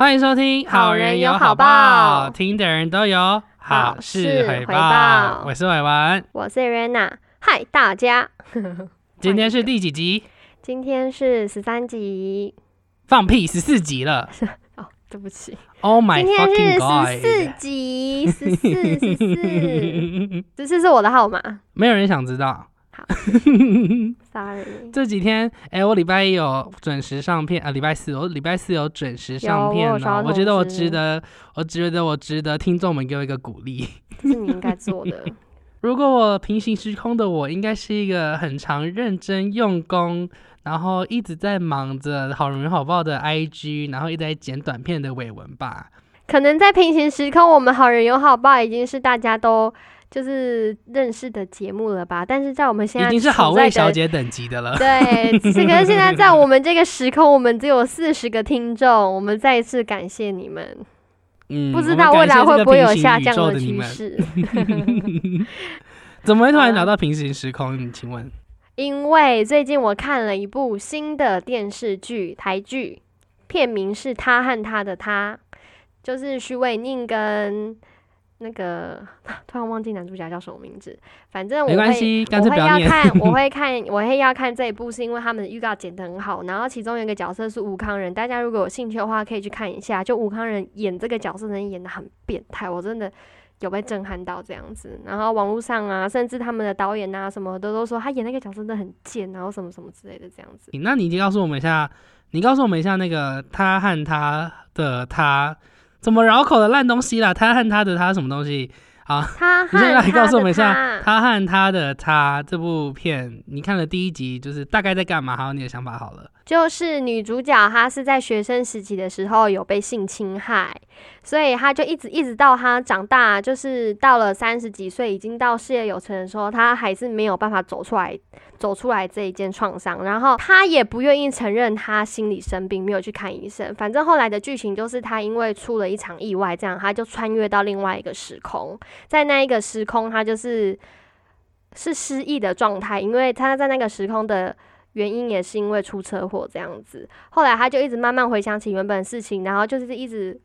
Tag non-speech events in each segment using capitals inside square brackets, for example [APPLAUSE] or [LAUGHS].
欢迎收听《好人有好报》，报听的人都有好事回报。我是伟文，我是 Rena，嗨大家，[LAUGHS] 今天是第几集？今天是十三集。放屁，十四集了。[LAUGHS] 哦，对不起，Oh my 今天 fucking 是十四 god！集，十四十四，十四 [LAUGHS] 是我的号码。没有人想知道。[LAUGHS] sorry，这几天，哎、我礼拜一有准时上片，啊，礼拜四我礼拜四有准时上片我有收到哦。我觉得我值得，我觉得我值得听众们给我一个鼓励。这 [LAUGHS] 是你应该做的，如果我平行时空的我，应该是一个很常认真用功，然后一直在忙着好人好报的 IG，然后一直在剪短片的伟文吧。可能在平行时空，我们好人有好报已经是大家都就是认识的节目了吧？但是在我们现在已经是好味小姐等级的了。[LAUGHS] 对，只是可是现在在我们这个时空，我们只有四十个听众，我们再一次感谢你们。嗯，不知道未来会不会有下降的趋。势？[LAUGHS] 怎么会突然聊到平行时空？你请问？因为最近我看了一部新的电视剧，台剧，片名是《他和他的他》，就是徐伟宁跟那个 [LAUGHS] 突然忘记男主角叫什么名字，反正我会没关系，干我会要看，我 [LAUGHS] 会看，我会要看这一部，是因为他们的预告剪得很好，然后其中有一个角色是吴康仁，大家如果有兴趣的话，可以去看一下。就吴康仁演这个角色，真的演的很变态，我真的有被震撼到这样子。然后网络上啊，甚至他们的导演啊什么的都说他演那个角色真的很贱，然后什么什么之类的这样子。那你告诉我们一下，你告诉我们一下那个他和他的他怎么绕口的烂东西啦？他和他的他什么东西？好，你现在来告诉我们一下，他他和他的他这部片，你看了第一集，就是大概在干嘛？还有你的想法好了。就是女主角，她是在学生时期的时候有被性侵害，所以她就一直一直到她长大，就是到了三十几岁，已经到事业有成的时候，她还是没有办法走出来，走出来这一件创伤。然后她也不愿意承认她心理生病，没有去看医生。反正后来的剧情就是她因为出了一场意外，这样她就穿越到另外一个时空，在那一个时空，她就是是失忆的状态，因为她在那个时空的。原因也是因为出车祸这样子，后来他就一直慢慢回想起原本的事情，然后就是一直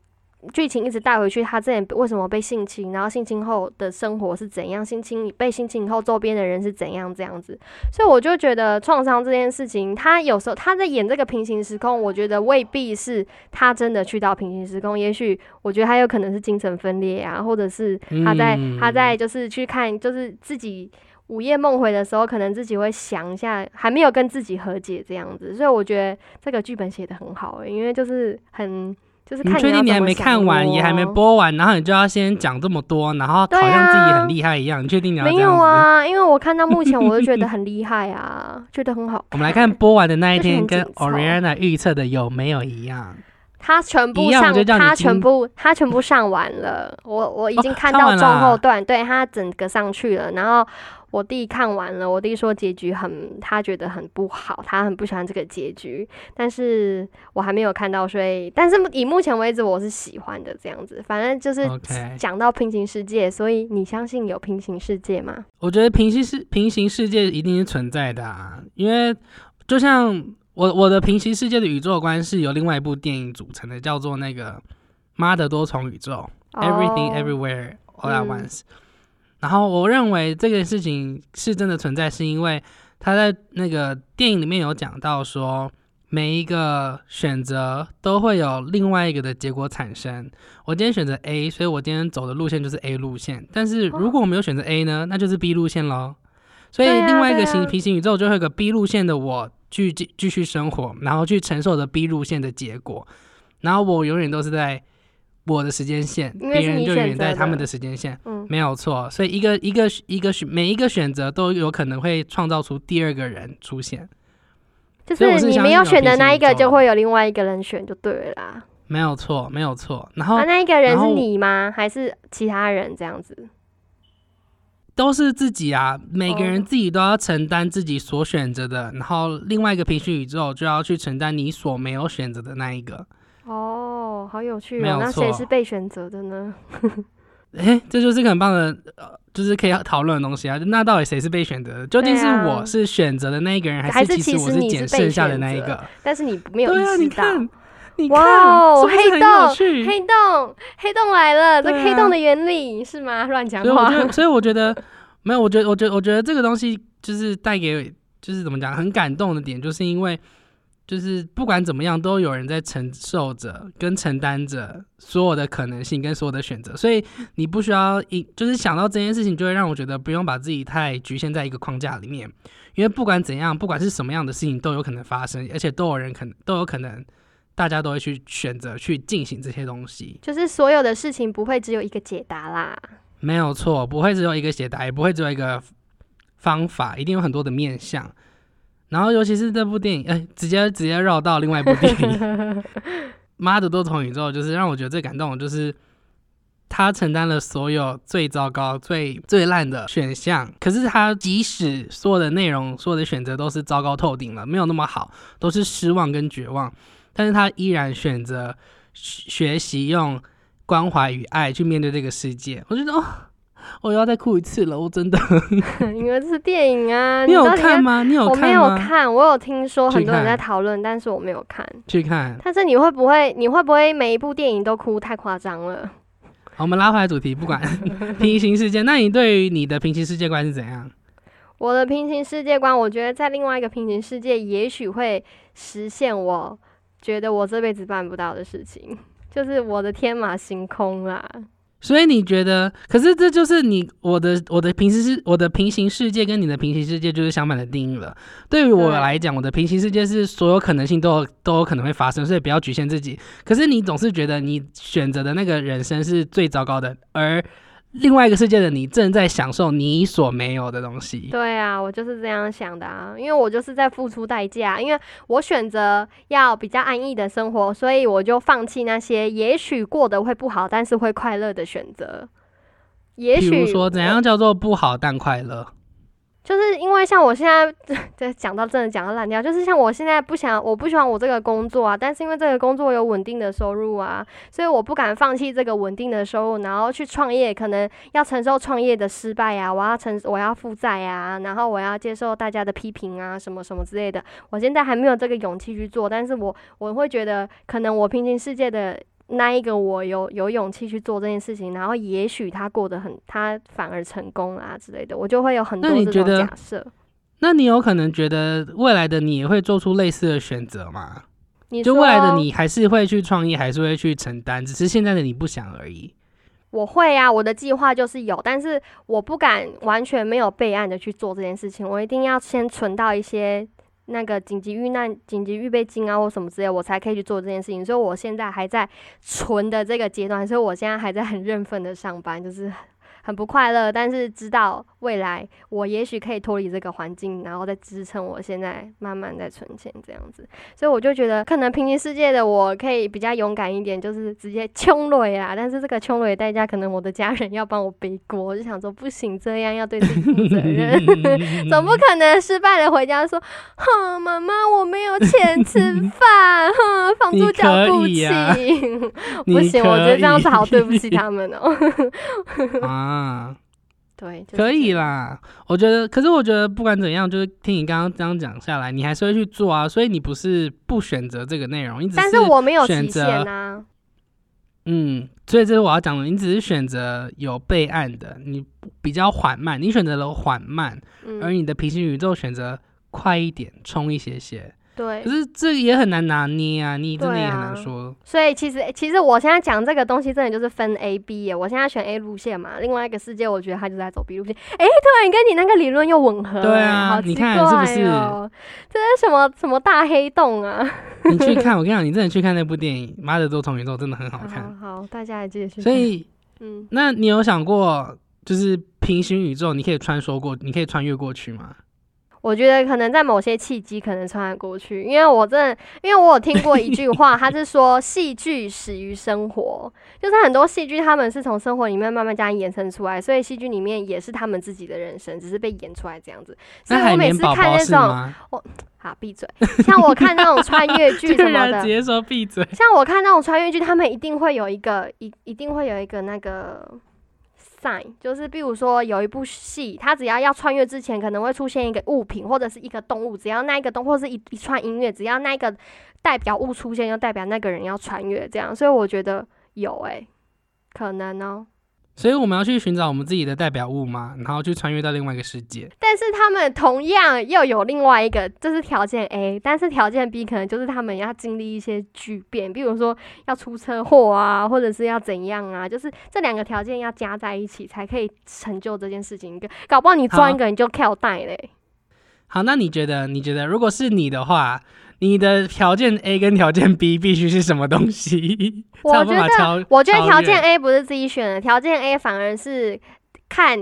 剧情一直带回去，他之前为什么被性侵，然后性侵后的生活是怎样，性侵被性侵以后周边的人是怎样这样子，所以我就觉得创伤这件事情，他有时候他在演这个平行时空，我觉得未必是他真的去到平行时空，也许我觉得他有可能是精神分裂啊，或者是他在、嗯他在就是去看就是自己。午夜梦回的时候，可能自己会想一下，还没有跟自己和解这样子，所以我觉得这个剧本写的很好、欸，因为就是很就是你看确定你还没看完，也还没播完，然后你就要先讲这么多，然后好像自己啊很厉害一样？你确定你要没？有啊，因为我看到目前我就觉得 [LAUGHS] 很厉害啊，觉得很好。我们来看播完的那一天，跟 Oriana 预测的有没有一样？[LAUGHS] 他全部上他全部他全部上完了，我我已经哦看到中后段，对他整个上去了，然后。我弟看完了，我弟说结局很，他觉得很不好，他很不喜欢这个结局。但是我还没有看到，所以，但是以目前为止，我是喜欢的这样子。反正就是讲到平行世界，所以你相信有平行世界吗？我觉得平行世平行世界一定是存在的啊，因为就像我我的平行世界的宇宙观是由另外一部电影组成的，叫做那个《妈的多重宇宙》（Everything 哦 Everywhere All at 嗯 Once）。然后我认为这件事情是真的存在，是因为他在那个电影里面有讲到说，每一个选择都会有另外一个的结果产生。我今天选择 A，所以我今天走的路线就是 A 路线。但是如果我没有选择 A 呢，那就是 B 路线喽。所以另外一个行平行宇宙就会有个 B 路线的我去继继续生活，然后去承受着 B 路线的结果，然后我永远都是在我的时间线，别人就永远在他们的时间线。嗯，没有错，所以一个一个一个选每一个选择都有可能会创造出第二个人出现，就是是你没有选的那一个，就会有另外一个人选就对了啦。没有错，没有错。然后啊，那一个人是你吗？还是其他人这样子？都是自己啊，每个人哦自己都要承担自己所选择的，然后另外一个平行宇宙就要去承担你所没有选择的那一个。哦，好有趣没有哦。那谁是被选择的呢？诶，这就是个很棒的，呃，就是可以讨论的东西啊。那到底谁是被选择的？究竟是我是选择的那一个人，还是是其实我是捡剩下的那一个？但是你没有意识到。你看，你看，哇哦，黑洞，黑洞，黑洞来了！这黑洞的原理是吗？[LAUGHS] 乱讲话所以我觉。得，[LAUGHS] 所以我觉得没有，我觉得，我觉得，我觉得这个东西就是带给，就是怎么讲，很感动的点，就是因为，就是不管怎么样，都有人在承受着跟承担着所有的可能性跟所有的选择，所以你不需要一，就是想到这件事情，就会让我觉得不用把自己太局限在一个框架里面，因为不管怎样，不管是什么样的事情都有可能发生，而且都有人可能都有可能，大家都会去选择去进行这些东西。就是所有的事情不会只有一个解答啦。没有错，不会只有一个解答，也不会只有一个方法，一定有很多的面向。然后，尤其是这部电影，哎、直接直接绕到另外一部电影《[LAUGHS] 妈的多重宇宙》，就是让我觉得最感动的，就是他承担了所有最糟糕、最最烂的选项，可是他即使所有的内容、所有的选择都是糟糕透顶了，没有那么好，都是失望跟绝望，但是他依然选择学学习用关怀与爱去面对这个世界。我觉得哦，我又要再哭一次了，我真的。因为这是电影啊，你有看吗？你有看我没？有看，我有听说很多人在讨论，但是我没有看。去看。但是你会不会，你会不会每一部电影都哭太夸张了？好我们拉回来主题，不管 [LAUGHS] 平行世界，那你对于你的平行世界观是怎样？我的平行世界观，我觉得在另外一个平行世界，也许会实现我觉得我这辈子办不到的事情，就是我的天马行空啦。所以你觉得，可是这就是你我的我的平行世我的平行世界跟你的平行世界就是相反的定义了。对于我来讲，我的平行世界是所有可能性都有都有可能会发生，所以不要局限自己。可是你总是觉得你选择的那个人生是最糟糕的，而另外一个世界的你正在享受你所没有的东西。对啊，我就是这样想的啊，因为我就是在付出代价，因为我选择要比较安逸的生活，所以我就放弃那些也许过得会不好，但是会快乐的选择。也许说，怎样叫做不好但快乐？就是因为像我现在 [LAUGHS] 在讲到真的讲到烂掉，就是像我现在不想，我不喜欢我这个工作啊，但是因为这个工作有稳定的收入啊，所以我不敢放弃这个稳定的收入，然后去创业，可能要承受创业的失败啊，我要承我要负债啊，然后我要接受大家的批评啊，什么什么之类的。我现在还没有这个勇气去做，但是我我会觉得，可能我平行世界的那一个我有有勇气去做这件事情，然后也许他过得很，他反而成功啊之类的，我就会有很多这种那你觉得假设。那你有可能觉得未来的你也会做出类似的选择吗？你就未来的你还是会去创业，还是会去承担，只是现在的你不想而已。我会啊，我的计划就是有，但是我不敢完全没有备案的去做这件事情，我一定要先存到一些那个紧急遇难、紧急预备金啊或什么之类，我才可以去做这件事情。所以我现在还在存的这个阶段，所以我现在还在很认份的上班，就是很不快乐，但是知道未来我也许可以脱离这个环境，然后再支撑我现在慢慢在存钱这样子。所以我就觉得，可能平行世界的我可以比较勇敢一点，就是直接冲雷啊。但是这个冲雷的代价，可能我的家人要帮我背锅。我就想说，不行，这样要对自己负责任，[LAUGHS] 总不可能失败了回家说，哼，妈妈我没有钱吃饭，哼，房租缴不起。[LAUGHS] 不行，我觉得这样子好对不起他们哦、[LAUGHS] 啊，对，就是可以。啦。我觉得，可是我觉得不管怎样，就是听你刚刚这样讲下来，你还是会去做啊。所以你不是不选择这个内容，你只但是我没有选择啊。嗯，所以这是我要讲的。你只是选择有备案的，你比较缓慢，你选择了缓慢，而嗯，你的平行宇宙选择快一点，冲一些些。对可。是这也很难拿捏啊，你真的也很难啊说。所以其实其实我现在讲这个东西，真的就是分 A B 耶。我现在选 A 路线嘛，另外一个世界，我觉得他就在走 B 路线。哎、突然跟你那个理论又吻合耶，对啊好奇你看怪是不是哦这是什么什么大黑洞啊？你去 [LAUGHS] 看，我跟你讲，你真的去看那部电影《妈的多重宇宙》，真的很好看。好好，大家也继续看。所以，嗯，那你有想过，就是平行宇宙，你可以穿梭过，你可以穿越过去吗？我觉得可能在某些契机可能穿得过去，因为我真的，因为我有听过一句话，他是说戏剧始于生活，就是很多戏剧他们是从生活里面慢慢这样延伸出来，所以戏剧里面也是他们自己的人生，只是被演出来这样子。所以我每次看那种，是吗？好闭嘴，像我看那种穿越 [LAUGHS] 剧什么的直，接说闭嘴。像我看那种穿越剧，他们一定会有一个一一定会有一个那个 sign，就是比如说有一部戏，它只要要穿越之前，可能会出现一个物品或者是一个动物，只要那一个动或是一一串音乐，只要那个代表物出现，就代表那个人要穿越，这样。所以我觉得有诶、可能哦、所以我们要去寻找我们自己的代表物嘛，然后去穿越到另外一个世界。但是他们同样又有另外一个，这是条件 A，但是条件 B 可能就是他们要经历一些巨变，比如说要出车祸啊，或者是要怎样啊，就是这两个条件要加在一起才可以成就这件事情。搞不好你装一个你就跳带嘞。好，那你觉得？你觉得如果是你的话，你的条件 A 跟条件 B 必须是什么东西？我觉得我觉得条件 A 不是自己选的，条件 A 反而是看，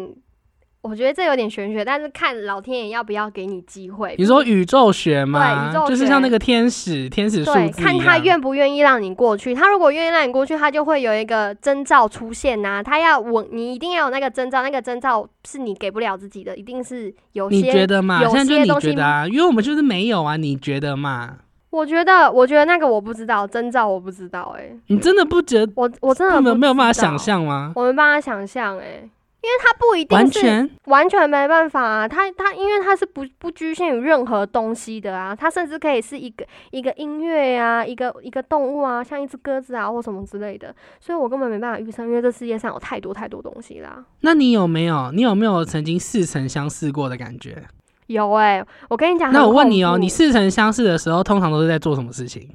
我觉得这有点玄学，但是看老天爷要不要给你机会。你说宇宙学吗？对宇宙就是像那个天使天使数对，字看他愿不愿意让你过去。他如果愿意让你过去，他就会有一个征兆出现呐、他要我，你一定要有那个征兆，那个征兆是你给不了自己的，一定是有你觉些。得嘛？有现在就你些东西觉得啊，因为我们就是没有啊，你觉得嘛？我觉得，我觉得那个我不知道，征兆我不知道、欸，你真的不觉得我我真的没有没有办法想，象吗？我没办法想象，哎，因为它不一定是完全完全没办法啊，他他因为它是不不局限于任何东西的啊，它甚至可以是一个一个音乐啊，一个一个动物啊，像一只鸽子啊或什么之类的，所以我根本没办法预测，因为这世界上有太多太多东西啦。那你有没有？你有没有曾经似曾相识过的感觉？有哎、我跟你讲，那我问你哦，怖你似曾相识的时候，通常都是在做什么事情？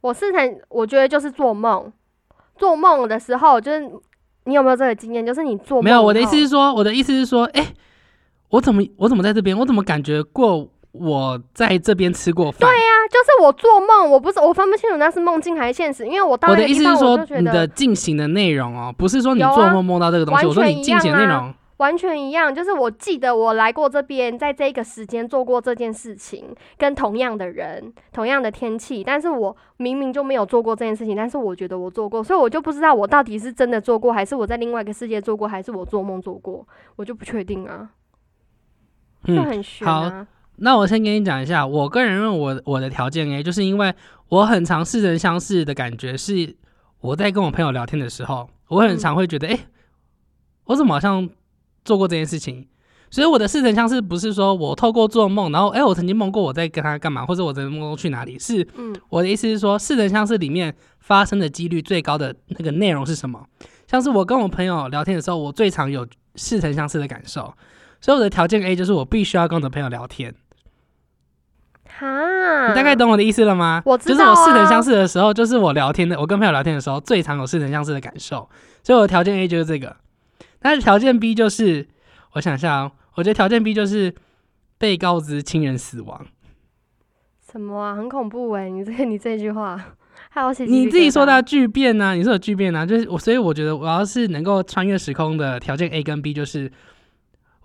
我似曾，我觉得就是做梦，做梦的时候就是你有没有这个经验？就是你做梦没有，我的意思是说，我的意思是说，哎、我怎么我怎么在这边？我怎么感觉过我在这边吃过饭？对呀、啊，就是我做梦，我不是我分不清楚那是梦境还是现实，因为我到我的意思是说你的进行的内容哦，不是说你做梦梦到这个东西，完我说你进行内容。完全一样，就是我记得我来过这边，在这个时间做过这件事情，跟同样的人、同样的天气，但是我明明就没有做过这件事情，但是我觉得我做过，所以我就不知道我到底是真的做过，还是我在另外一个世界做过，还是我做梦做过，我就不确定啊，就嗯，很悬好啊。那我先跟你讲一下，我个人认为我我的条件 A，就是因为我很常似曾相识的感觉是我在跟我朋友聊天的时候，我很嗯常会觉得，哎、我怎么好像做过这件事情？所以我的似曾相识不是说我透过做梦，然后哎、我曾经梦过我在跟他干嘛，或者我曾经梦过去哪里，是嗯，我的意思是说，似曾相识里面发生的几率最高的那个内容是什么？像是我跟我朋友聊天的时候，我最常有似曾相识的感受，所以我的条件 A 就是我必须要跟我的朋友聊天。哈，你大概懂我的意思了吗？我知就是我似曾相识的时候，就是我聊天的，我跟朋友聊天的时候，最常有似曾相识的感受。所以我的条件 A 就是这个，但是条件 B 就是，我想一下哦，我觉得条件 B 就是被告知亲人死亡。什么啊，很恐怖哎、你这 [LAUGHS] 你这句话，还有写你自己说的啊巨变呢、你说有巨变呢、就是我，所以我觉得我要是能够穿越时空的条件 A 跟 B 就是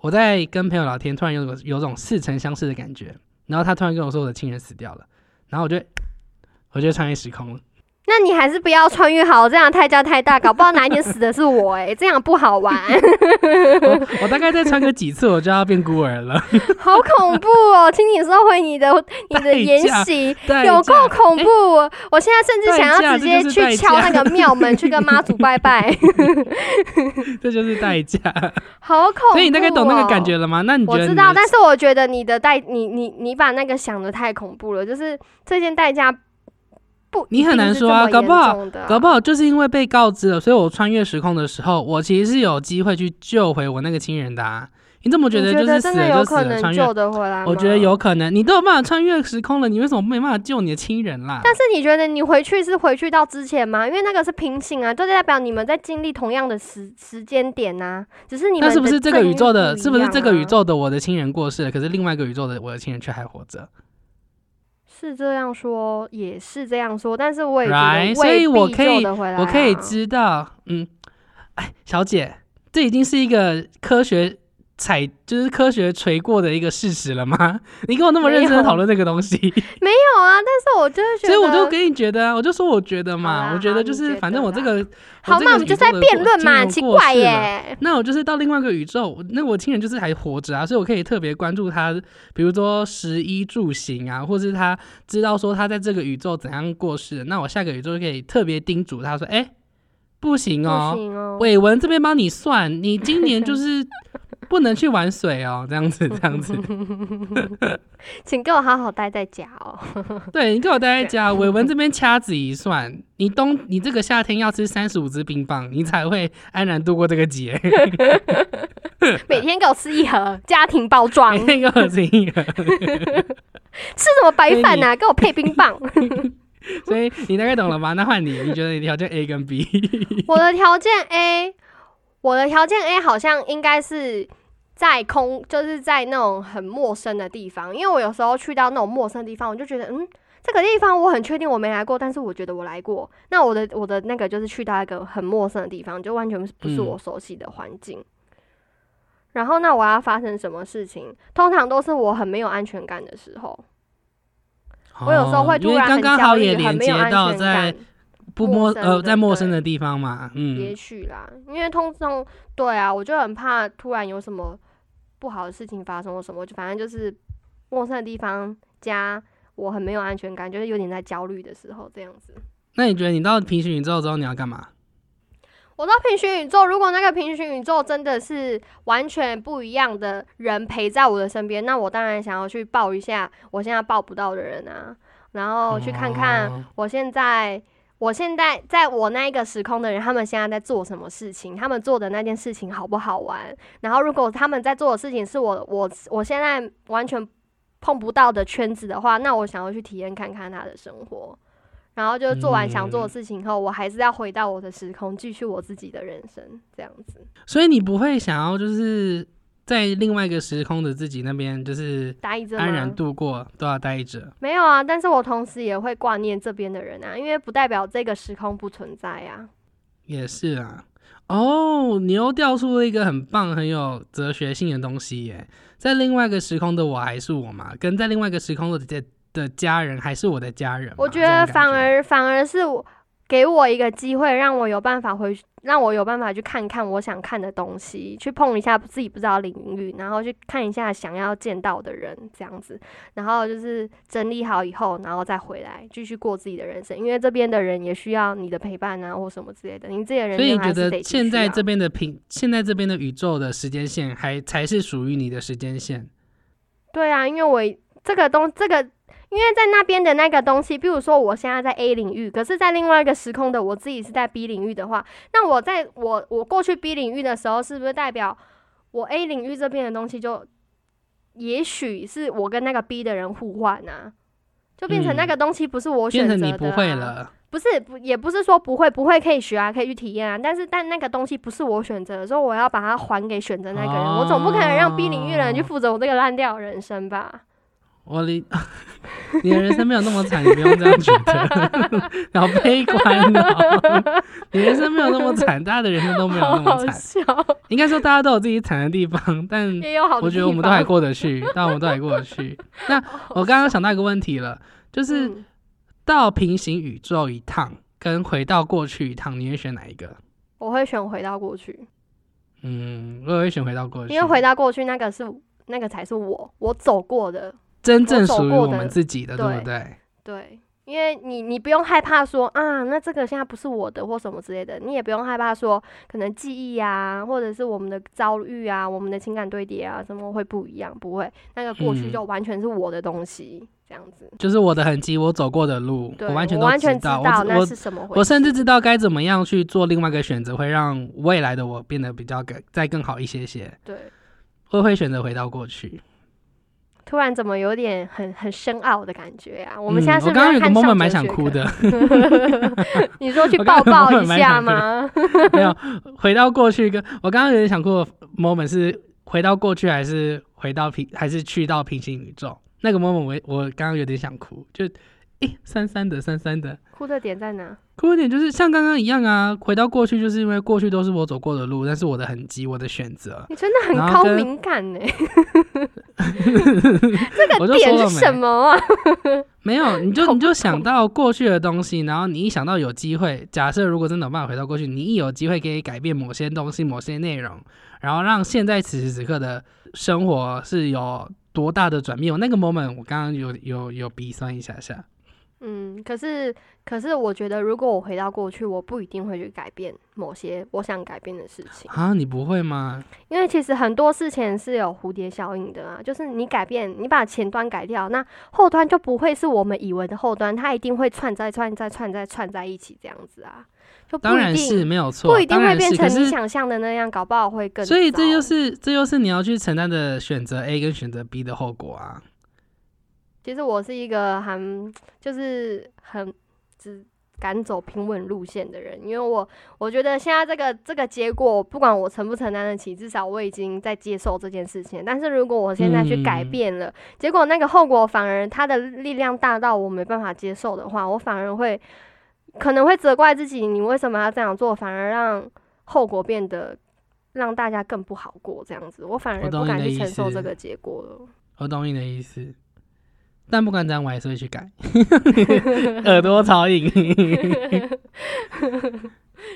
我在跟朋友聊天，突然有种有种似曾相识的感觉，然后他突然跟我说我的亲人死掉了，然后我就我就穿越时空了。那你还是不要穿越好，这样代价太大，搞不好哪一天死的是我哎、这样不好玩，[LAUGHS] 我我大概再穿个几次，我就要变孤儿了。[LAUGHS] 好恐怖哦！请你收回你的你的代言行，有够恐怖！[LAUGHS] 我现在甚至想要直接去敲那个庙门，去跟妈祖拜拜，这就是代价。好恐怖、哦！所以你大概懂那个感觉了吗？那你觉得你我知道，但是我觉得你的代，你你你把那个想的太恐怖了，就是这件代价不你很难说啊搞不好搞不好就是因为被告知了，所以我穿越时空的时候，我其实是有机会去救回我那个亲人的、啊。你怎么觉得就是死觉得真的了就死了？有可能穿越救，得回来？我觉得有可能。你都有办法穿越时空了，你为什么没办法救你的亲人啦？但是你觉得你回去是回去到之前吗？因为那个是平行啊，就代表你们在经历同样的时时间点呐、只是你们那是不是这个宇宙？的、是不是这个宇？宙的我的亲人过世了，可是另外一个宇宙的我的亲人却还活着是这样说，也是这样说，但是我也觉？Right，得所以我可以我可以知道，嗯，哎，小姐，这已经是一个科学踩，就是科学锤过的一个事实了吗？[LAUGHS] 你跟我那么认真的讨论这个东西，[LAUGHS] 没有啊，但是我就是觉得，所以我就跟你觉得啊，我就说我觉得嘛，啦我觉得就是反正我这个，好，这个那我们就在辩论嘛，奇怪耶。那我就是到另外一个宇宙，那我亲人就是还活着啊，所以我可以特别关注他，比如说食衣住行啊，或是他知道说他在这个宇宙怎样过世，那我下个宇宙就可以特别叮嘱他说，哎、不行哦。行哦。伟文这边帮你算，你今年就 [LAUGHS] 是不能去玩水哦，[LAUGHS] 这样子，这样子。[LAUGHS] 请给我好好待在家哦。[LAUGHS] 对你给我待在家，伟文这边掐指一算，你冬你这个夏天要吃三十五支冰棒，你才会安然度过这个节。每天给我吃一盒家庭包装，每天给我吃一盒，吃什么白饭呐、给我配冰棒。所以你大概懂了吧？那换你，你觉得你条件 A 跟 B？我的条件 A，我的条件 A 好像应该是在空，就是在那种很陌生的地方，因为我有时候去到那种陌生的地方，我就觉得，嗯，这个地方我很确定我没来过，但是我觉得我来过。那我的我的那个就是去到一个很陌生的地方，就完全不是嗯我熟悉的环境。然后，那我要发生什么事情？通常都是我很没有安全感的时候，我有时候会突然很刚刚好焦虑，很也连接没有安全到在感。不陌呃在陌生的地方嘛，也嗯，许啦，因为通常对啊，我就很怕突然有什么不好的事情发生或什么，就反正就是陌生的地方加我很没有安全感，就是有点在焦虑的时候这样子。那你觉得你到平行宇宙之后你要干嘛？我到平行宇宙，如果那个平行宇宙真的是完全不一样的人陪在我的身边，那我当然想要去抱一下我现在抱不到的人啊，然后去看看哦我现在，我现在在我那一个时空的人，他们现在在做什么事情？他们做的那件事情好不好玩？然后，如果他们在做的事情是我我我现在完全碰不到的圈子的话，那我想要去体验看看他的生活。然后就做完想做的事情后，我还是要回到我的时空，继续我自己的人生，这样子。所以你不会想要就是在另外一个时空的自己那边，就是待着安然？度过，都要待着。没有啊，但是我同时也会挂念这边的人啊，因为不代表这个时空不存在啊。也是啊。哦，你又调出了一个很棒、很有哲学性的东西耶！在另外一个时空的我还是我嘛，跟在另外一个时空的的的家人还是我的家人。我觉得反而反而是我给我一个机会，让我有办法回去，让我有办法去看看我想看的东西，去碰一下自己不知道领域，然后去看一下想要见到的人，这样子，然后就是整理好以后，然后再回来继续过自己的人生，因为这边的人也需要你的陪伴啊，或什么之类的，你自己的人所以你觉生还是得现在这边的平，现在这边的宇宙的时间线还才是属于你的时间线？对啊，因为我这个东这个，因为在那边的那个东西，比如说我现在在 A 领域，可是在另外一个时空的我自己是在 B 领域的话，那我在我我过去 B 领域的时候，是不是代表我 A 领域这边的东西就，也许是我跟那个 B 的人互换啊，就变成那嗯个东西不是我选择的、啊变成你不会，了。不是不也不是说不会不会可以学啊，可以去体验啊，但是但那个东西不是我选择的，所以我要把它还给选择那个人，我总不可能让 B 领域的人去哦负责我这个烂掉的人生吧。我离，你的人生没有那么惨，你不用这样觉得，好悲观哦。你人生没有那么惨，大家的人生都没有那么好好惨。笑，应该说大家都有自己惨的地方，但我觉得我们都还过得去，但我们都还过得去。那我刚刚想到一个问题了，就是嗯到平行宇宙一趟跟回到过去一趟，你会选哪一个？我会选回到过去，嗯，我也会选回到过去，因为回到过去那个是那个才是我我走过的，真正属于我们自己的，对对不对？对。因为你，你不用害怕说啊，那这个现在不是我的或什么之类的，你也不用害怕说可能记忆啊，或者是我们的遭遇啊，我们的情感堆叠啊，什么会不一样？不会，那个过去嗯就完全是我的东西，这样子。就是我的痕迹，我走过的路，我完全都知道。道那是什么回事。我甚至知道该怎么样去做另外一个选择，会让未来的我变得比较更再更好一些些。对，会会选择回到过去。突然怎么有点很很深奥的感觉啊？我们嗯现在是 [LAUGHS] 我刚刚有个不是看 moment 上蛮想哭的，你说去抱抱一下吗？[LAUGHS] 没有回到过去跟我刚刚有点想哭的 moment 是回到过去还是回到平还是去到平行宇宙？那个 moment 我我刚刚有点想哭，就诶酸酸的三三的。哭的点在哪？哭的点就是像刚刚一样啊，回到过去就是因为过去都是我走过的路，但是我的痕迹，我的选择。你真的很高敏感呢。[LAUGHS] 这个点是什，么啊？[LAUGHS] 没有，你就你就想到过去的东西，然后你一想到有机会，假设如果真的有办法回到过去，你一有机会可以改变某些东西、某些内容，然后让现在此时此刻的生活是有多大的转变。我那个 moment 我刚刚有有有鼻酸一下下，嗯，可是可是我觉得，如果我回到过去，我不一定会去改变某些我想改变的事情。啊，你不会吗？因为其实很多事情是有蝴蝶效应的啊，就是你改变，你把前端改掉，那后端就不会是我们以为的后端，它一定会串在串在串在串在一起这样子啊，就不当然是没有错，不一定会变成你想象的那样，搞不好会更。所以这就是这就是你要去承担的选择 A 跟选择 B 的后果啊。其实我是一个很就是很只敢走平稳路线的人，因为我我觉得现在这个这个结果，不管我承不承担得起，至少我已经在接受这件事情。但是如果我现在去改嗯变了，结果那个后果反而它的力量大到我没办法接受的话，我反而会可能会责怪自己，你为什么要这样做，反而让后果变得让大家更不好过，这样子，我反而不敢去承受这个结果了。我懂你的意思，但不管怎样，我还是会去改。[LAUGHS] 耳朵超硬。[LAUGHS]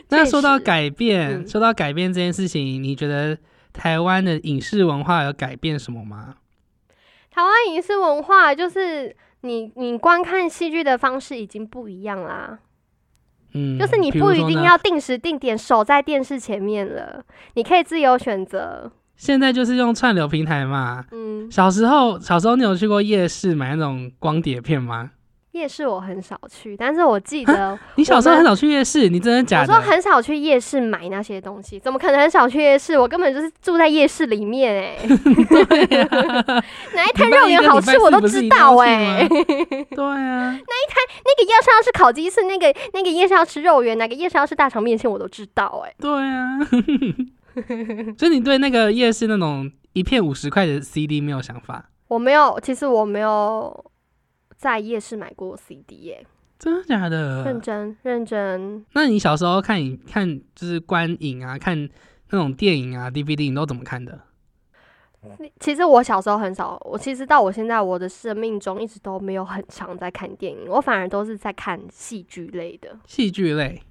那说到改变，嗯说到改变这件事情，你觉得台湾的影视文化有改变什么吗？台湾影视文化就是你你观看戏剧的方式已经不一样啦，嗯，就是你不一定要定时定点守在电视前面了，你可以自由选择。现在就是用串流平台嘛。嗯，小时候，小时候你有去过夜市买那种光碟片吗？夜市我很少去，但是我记得你小时候很少去夜市，你真的假的？我说很少去夜市买那些东西，怎么可能很少去夜市？我根本就是住在夜市里面哎、对啊，[LAUGHS] 哪一摊肉圆好吃我都知道哎、吗对啊，那个夜市要吃烤鸡翅，那个那个夜市要吃肉圆，哪个夜市要吃大肠面线我都知道哎、对啊。[LAUGHS] [LAUGHS] 所以你对那个夜市那种一片五十块的 CD 没有想法？我没有，其实我没有在夜市买过 CD 耶、真的假的？认真认真。那你小时候看影看就是观影啊，看那种电影啊、DVD，你都怎么看的？其实我小时候很少，我其实到我现在我的生命中一直都没有很常在看电影，我反而都是在看戏剧类的。戏剧类，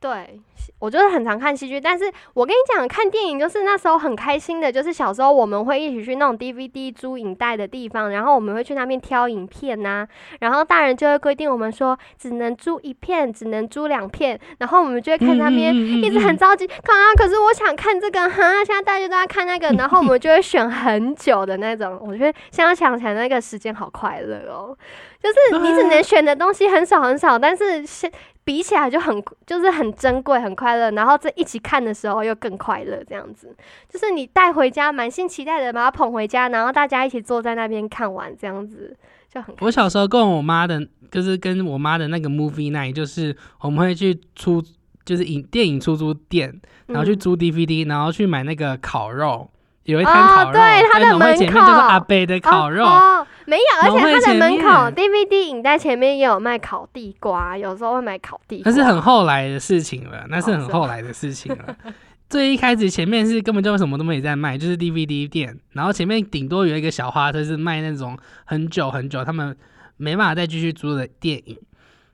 对，我就是很常看戏剧，但是我跟你讲，看电影就是那时候很开心的，就是小时候我们会一起去那种 DVD 租影带的地方，然后我们会去那边挑影片呐、然后大人就会规定我们说只能租一片，只能租两片，然后我们就会看那边。一一直很着急，看啊！可是我想看这个哈，现在大家都在看那个，然后我们就会选很久的那种。我觉得现在想起来那个时间好快乐哦，就是你只能选的东西很少很少，但是现比起来就很就是很珍贵很快乐，然后在一起看的时候又更快乐，这样子。就是你带回家满心期待的把它捧回家，然后大家一起坐在那边看完，这样子就很我小时候跟我妈的，就是跟我妈的那个 movie night，就是我们会去出，就是影电影出租店，然后去嗯租 DVD，、然后去买那个烤肉，有一哦摊烤肉，对它的前面就是阿贝的烤肉，哦哦没有，而且它的前门口 DVD 影带前面也有卖烤地瓜，有时候会买烤地瓜。那是很后来的事情了，那是很后来的事情了。[LAUGHS] 最一开始前面是根本就什么都没在卖，就是 DVD 店，然后前面顶多有一个小花车是卖那种很久很久他们没办法再继续租的电影，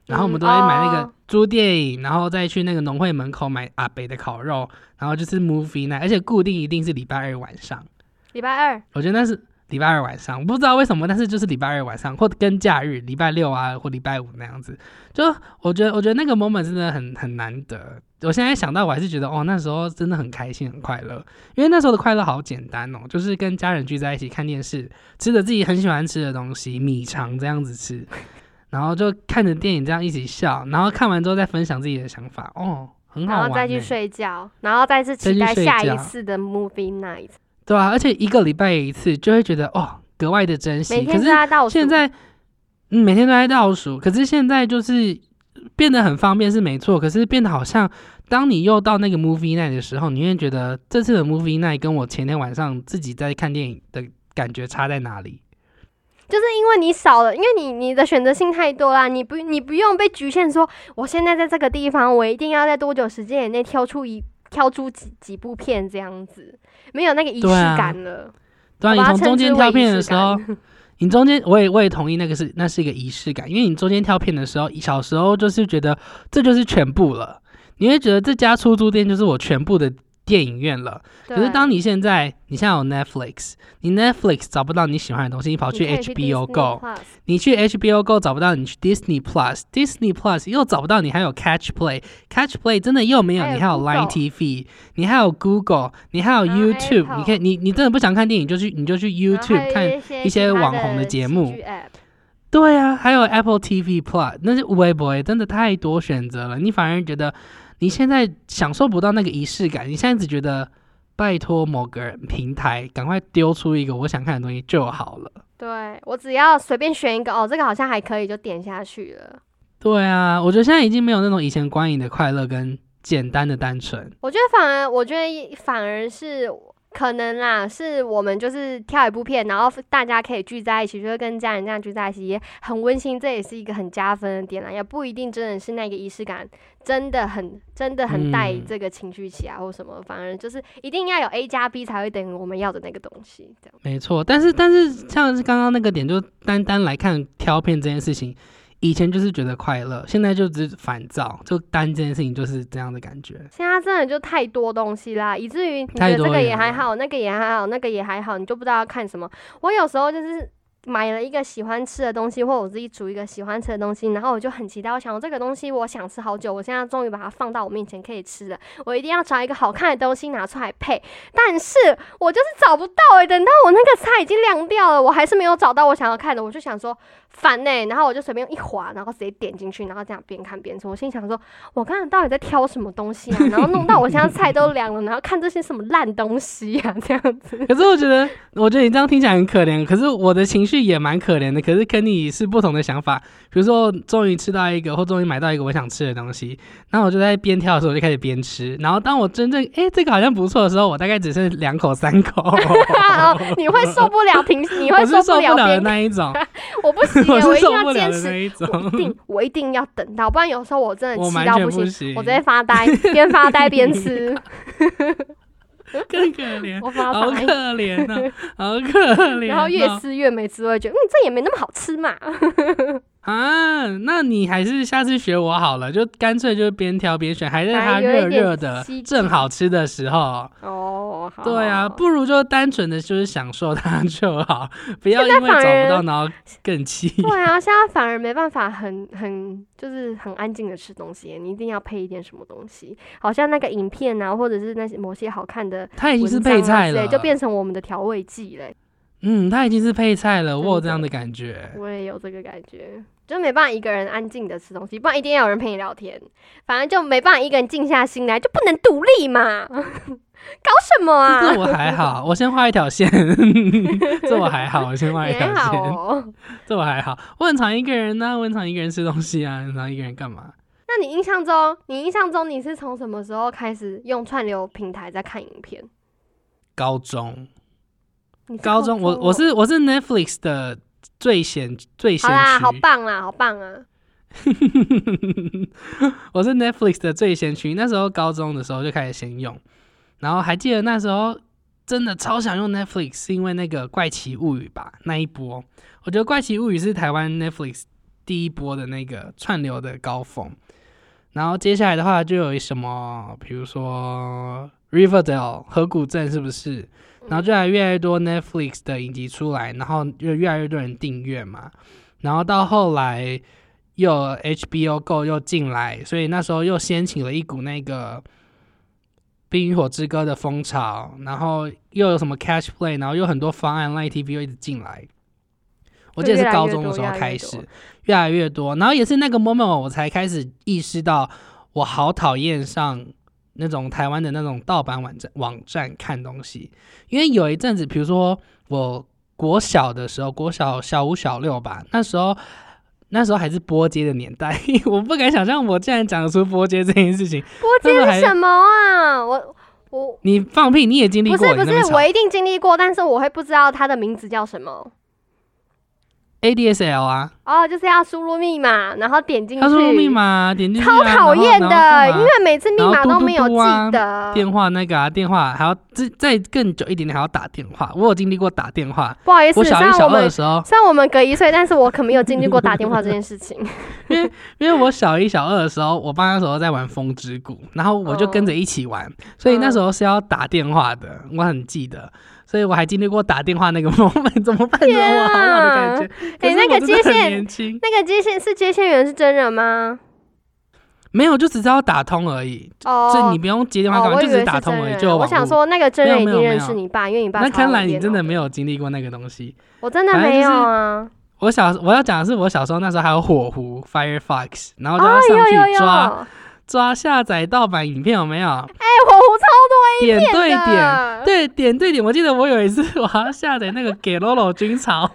然后我们嗯都会买那个哦。租电影，然后再去那个农会门口买阿北的烤肉，然后就是 movie night，而且固定一定是礼拜二晚上，礼拜二，我觉得那是礼拜二晚上，我不知道为什么，但是就是礼拜二晚上，或者跟假日礼拜六啊或礼拜五那样子。就我觉得，我觉得那个 moment 真的很很难得。我现在想到，我还是觉得哦，那时候真的很开心很快乐，因为那时候的快乐好简单哦，就是跟家人聚在一起看电视，吃着自己很喜欢吃的东西，米肠这样子吃，然后就看着电影这样一起笑，然后看完之后再分享自己的想法，哦，[LAUGHS] 很好玩、欸。然后再去睡觉，然后再次期待下一次的 movie night，对啊，而且一个礼拜一次，就会觉得哦格外的珍惜。每天都可是在倒数。现在，嗯，每天都在倒数，可是现在就是变得很方便是没错，可是变得好像，当你又到那个 movie night 的时候，你会觉得这次的 movie night 跟我前天晚上自己在看电影的感觉差在哪里？就是因为你少了，因为你你的选择性太多啦，你不你不用被局限说，我现在在这个地方，我一定要在多久时间以内挑出一挑出几几部片这样子，没有那个仪式感了。对啊，你从中间挑片的时候，[LAUGHS] 你中间我也我也同意那个是那是一个仪式感，因为你中间挑片的时候，小时候就是觉得这就是全部了，你会觉得这家出租店就是我全部的电影院了。可是当你现在，你现在有 Netflix，你 Netflix 找不到你喜欢的东西，你跑去 HBO Go，你去 HBO Go 找不到，你去 Disney Plus，Disney Plus 又找不到，你还有 Catch Play，Catch Play 真的又没有，你还有 Line TV，你还有 Google，你还有 YouTube，你可以，你你真的不想看电影就去你就去 YouTube 看。一些网红的节目。对啊，还有 Apple TV Plus，那是微博真的太多选择了，你反而觉得你现在享受不到那个仪式感，你现在只觉得拜托某个平台赶快丢出一个我想看的东西就好了。对我只要随便选一个，哦，这个好像还可以，就点下去了。对啊，我觉得现在已经没有那种以前观影的快乐跟简单的单纯。我觉得反而，我觉得反而是可能啦，是我们就是挑一部片，然后大家可以聚在一起，就是跟家人这样聚在一起，也很温馨，这也是一个很加分的点啦。也不一定真的是那个仪式感，真的很真的很带嗯这个情绪起来或什么，反而就是一定要有 A 加 B 才会等于我们要的那个东西，这样。没错，但是但是像是刚刚那个点，就单单来看挑片这件事情，以前就是觉得快乐，现在就只是烦躁，就单这件事情就是这样的感觉。现在真的就太多东西啦，以至于你觉得这个也还好，那个也还好，那个也还好，你就不知道要看什么。我有时候就是买了一个喜欢吃的东西，或我自己煮一个喜欢吃的东西，然后我就很期待，我想这个东西我想吃好久，我现在终于把它放到我面前可以吃了，我一定要找一个好看的东西拿出来配。但是我就是找不到诶、等到我那个菜已经凉掉了，我还是没有找到我想要看的，我就想说烦呢、然后我就随便一划，然后直接点进去，然后这样边看边吃。我心想说，我刚才到底在挑什么东西啊？然后弄到我现在菜都凉了，然后看这些什么烂东西啊，这样子。[LAUGHS] 可是我觉得，我觉得你这样听起来很可怜，可是我的情绪也蛮可怜的。可是跟你是不同的想法，比如说终于吃到一个，或终于买到一个我想吃的东西，然后我就在边挑的时候我就开始边吃，然后当我真正哎、这个好像不错的时候，我大概只剩两口三口，[LAUGHS] 哦你会受不了停，你会受不不了的边那一种，[LAUGHS] 我不行、[LAUGHS] 我是受不了那一种。我一定我一定要等到，不然有时候我真的气到不行，我直接发呆，边发呆边吃，[LAUGHS] 更可怜，[LAUGHS] 我发好可。怜呐、好可怜、哦。然后越吃越没滋味，觉得嗯，这也没那么好吃嘛。啊，那你还是下次学我好了，就干脆就边挑边选，还是它热热的、正好吃的时候。哦，好对啊，不如就单纯的就是享受它就好，[LAUGHS] 不要因为找不到然后更气。[LAUGHS] 对啊，现在反而没办法很很就是很安静的吃东西，你一定要配一点什么东西，好像那个影片啊，或者是那些某些好看的 [LAUGHS] 它已经是配菜了，就变成我们的调味剂嘞。嗯，它已经是配菜了，我有这样的感觉。我也有这个感觉，就没办法一个人安静的吃东西，不然一定要有人陪你聊天，反正就没办法一个人静下心来，就不能独立嘛，[LAUGHS] 搞什么啊？这我还好，我先画一条线，[LAUGHS] 这我还好，我先画一条线，哦。这我还好。我很常一个人呢、我很常一个人吃东西啊，很常一个人干嘛？那你印象中，你印象中你是从什么时候开始用串流平台在看影片？高中，高中，我我哦是我是 Netflix 的最先最先好啦，好，棒啦，好棒啊！[LAUGHS] 我是 Netflix 的最先驱。那时候高中的时候就开始先用，然后还记得那时候真的超想用 Netflix，是因为那个《怪奇物语》吧那一波。我觉得《怪奇物语》是台湾 Netflix 第一波的那个串流的高峰。然后接下来的话就有什么，比如说 Riverdale 河谷镇是不是？然后就来越来越多 Netflix 的影集出来，然后就越来越多人订阅嘛。然后到后来又 HBO Go 又进来，所以那时候又掀起了一股那个《冰与火之歌》的风潮。然后又有什么 Catch Play，然后又很多方案 Line TV 又一直进来。我记得是高中的时候开始，越来越多。然后也是那个 moment 我才开始意识到，我好讨厌上那种台湾的那种盗版网站网站看东西，因为有一阵子，比如说我国小的时候，国小小五小六吧，那时候那时候还是波接的年代，[LAUGHS] 我不敢想象我竟然讲得出波接这件事情。波接是什么啊？我我你放屁，你也经历过，不是不是，我一定经历过，但是我会不知道它的名字叫什么。ADSL 啊，哦，就是要输入密码，然后点进去。他输入密码，点进去啊、超讨厌的，因为每次密码都没有记得。电话那个啊，电话还要再再更久一点点，还要打电话。我有经历过打电话，不好意思，我小一、小二的时候，虽然我们隔一岁，但是我可没有经历过打电话这件事情。[LAUGHS] 因为我小一、小二的时候，我爸那时候在玩风之谷，然后我就跟着一起玩，所以那时候是要打电话的，我很记得。所以我还经历过打电话那个 [LAUGHS] moment，怎么办？怎么天我好老的感觉？哎、那个接线，那个接线是接线员是真人吗？没有，就只是要打通而已，哦，所以你不用接电话干哦，嘛，就只是打通而已，就。我想说，那个真人一定认识你爸，因为你爸那看来你真的没有经历过那个东西。我真的没有啊。我小我要讲的是，我小时候那时候还有火狐 Firefox，然后就哦要，上去抓、哎，抓下载盗版影片，有没有？哎火狐超点对点，对点对点。我记得我有一次 [LAUGHS] 我还要下载那个给 Lolo 军曹，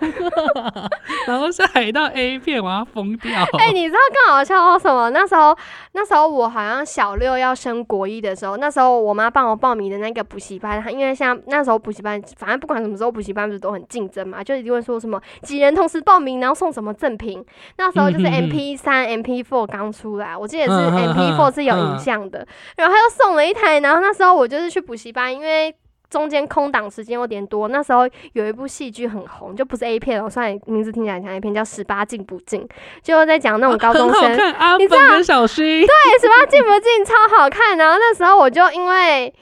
[LAUGHS] 然后下载到 A 片，我要疯掉。哎、你知道更好笑到什么？那时候，那时候我好像小六要升国一的时候，那时候我妈帮我报名的那个补习班，因为像那时候补习班，反正不管什么时候补习班不是都很竞争嘛，就一定会说什么几人同时报名，然后送什么赠品。那时候就是 MP 三、MP four 刚出来，我记得是 MP 嗯 four 是有影嗯像的，然后他又送了一台，然后那时候我就是去补习班，因为。中间空档时间有点多，那时候有一部戏剧很红，就不是 A 片哦，虽然名字听起来像 A 片，叫《十八禁不禁》，就在讲那种高中生很好看，阿你知本跟小薰，对，十八禁不禁超好看。然后那时候我就因为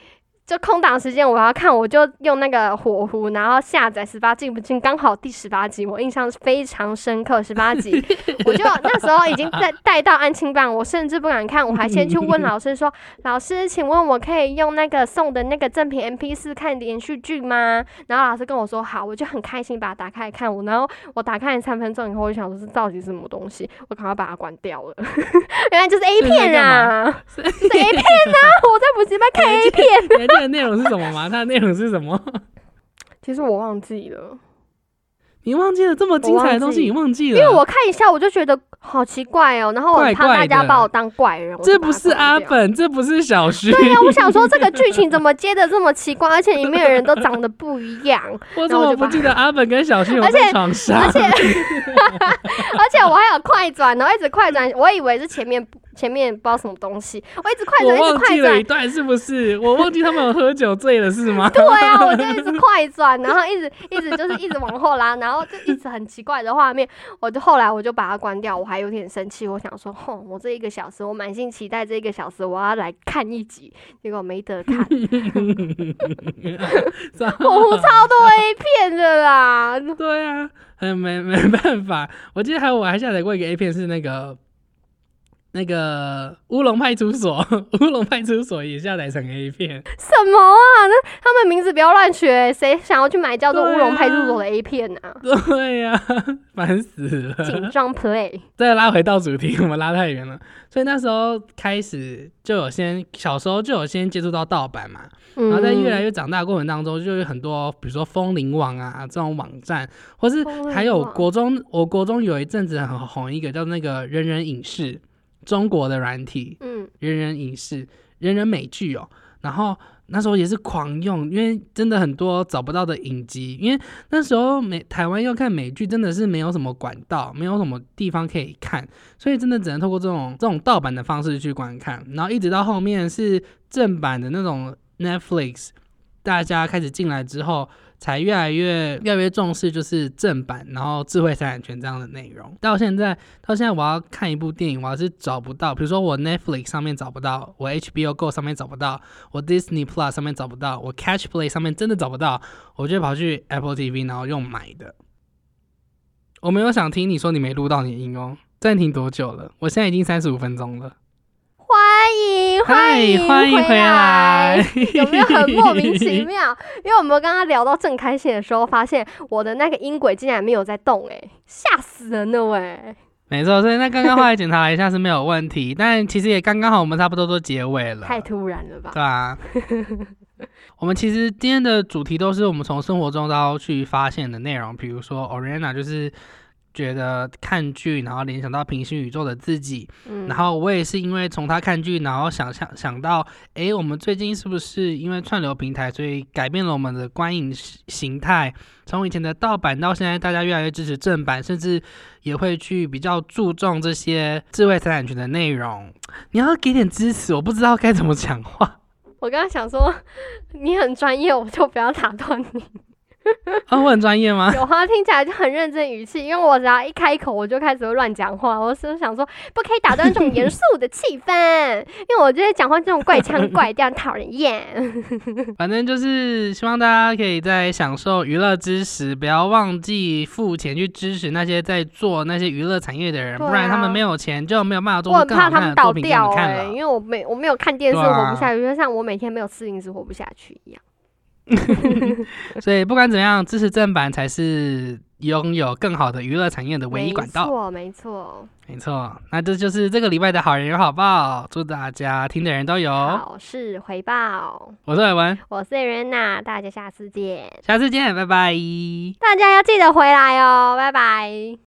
就空档时间我要看，我就用那个火狐，然后下载十八禁不禁，刚好第十八集，我印象非常深刻。十八集，[LAUGHS] 我就那时候已经在带到安亲班，我甚至不敢看，我还先去问老师说：“ [LAUGHS] 老师，请问我可以用那个送的那个赠品 MP 四看连续剧吗？”然后老师跟我说好，我就很开心把它打开来看。我然后我打开了三分钟以后，我就想说这到底是什么东西，我赶快把它关掉了。[LAUGHS] 原来就是 A 片啊！是 A 片啊、我在补习班看 A 片。内容是什么吗？[LAUGHS] 它的内容是什么？其实我忘记了，你忘记了这么精彩的东西，你忘记了？因为我看一下我就觉得好奇怪哦，然后我怕大家把我当怪人。这不是。阿本，这不是小徐。对呀、我想说这个 [LAUGHS] 剧情怎么接的这么奇怪，而且里面的人都长得不一样，[LAUGHS] 我怎么不记得阿本跟小徐有而且在床上？而且而且我还有快转，然后一直快转，我以为是前面前面不知道什么东西，我一直快转，一直快忘记了一转。段是不是？我忘记他们有喝酒醉了是吗？对啊，我就一直快转，然后一直一直就是一直往后拉，然后就一直很奇怪的画面。我就后来我就把它关掉，我还有点生气，我想说，哼，我这一个小时，我满心期待这一个小时我要来看一集，结果没得看，[LAUGHS] 我超多 A 片的啦。对啊，很没没办法。我记得还有我还下载过一个 A 片，是那个那个乌龙派出所，乌龙派出所也下载成 A 片。什么啊？那他们名字不要乱取，谁想要去买叫做乌龙派出所的 A 片啊？对呀、[LAUGHS] 烦死了。紧张 play，再拉回到主题，我们拉太远了。所以那时候开始就有先小时候就有先接触到盗版嘛，然然后在越来越长大的过程当中，就有很多比如说风铃网啊这种网站，或是还有网国中，我国中有一阵子很红一个叫那个人人影视，中国的软体嗯，人人影视，人人美剧哦。然后那时候也是狂用，因为真的很多找不到的影集，因为那时候美台湾要看美剧真的是没有什么管道，没有什么地方可以看，所以真的只能透过这种这种盗版的方式去观看。然后一直到后面是正版的那种 Netflix，大家开始进来之后，才越来越越来越重视就是正版，然后智慧财产权这样的内容。到现在到现在，我要看一部电影，我要是找不到，比如说我 Netflix 上面找不到，我 HBO Go 上面找不到，我 Disney Plus 上面找不到，我 Catch Play 上面真的找不到，我就跑去 Apple TV，然后用买的。我没有想听你说你没录到你的音哦，暂停多久了？我现在已经三十五分钟了。欢迎嗨欢迎回欢迎回来，有没有很莫名其妙？[LAUGHS] 因为我们刚刚聊到正开心的时候，发现我的那个音轨竟然没有在动、欸，吓死人了喂、没错，所以那刚刚后来检查了一下是没有问题，[LAUGHS] 但其实也刚刚好，我们差不多都结尾了。太突然了吧？对啊，[LAUGHS] 我们其实今天的主题都是我们从生活中到去发现的内容，比如说 Oriana 就是觉得看剧，然后联想到平行宇宙的自己。嗯，然后我也是因为从他看剧，然后想想想到，哎，我们最近是不是因为串流平台，所以改变了我们的观影形形态？从以前的盗版到现在，大家越来越支持正版，甚至也会去比较注重这些智慧财产权的内容。你要给点支持，我不知道该怎么讲话。[LAUGHS] 我刚刚想说 [LAUGHS] 你很专业，我就不要打断你。[LAUGHS] 啊、我很专业吗？有啊听起来就很认真语气，因为我只要一开口，我就开始会乱讲话。我是想说，不可以打断这种严肃的气氛，[LAUGHS] 因为我觉得讲话这种怪腔怪调讨人厌。[LAUGHS] 反正就是希望大家可以在享受娱乐之时，不要忘记付钱去支持那些在做那些娱乐产业的人，啊不然他们没有钱就没有办法做更好的作品给你看了。因为我没我没有看电视啊活不下去，就像我每天没有吃零食活不下去一样。[LAUGHS] 所以不管怎样，支持正版才是拥有更好的娱乐产业的唯一管道。没错，没错。没错，那这就是这个礼拜的好人有好报，祝大家听的人都有。好事回报，我是伟文，我是 Rena，大家下次见。下次见，拜拜。大家要记得回来哦，拜拜。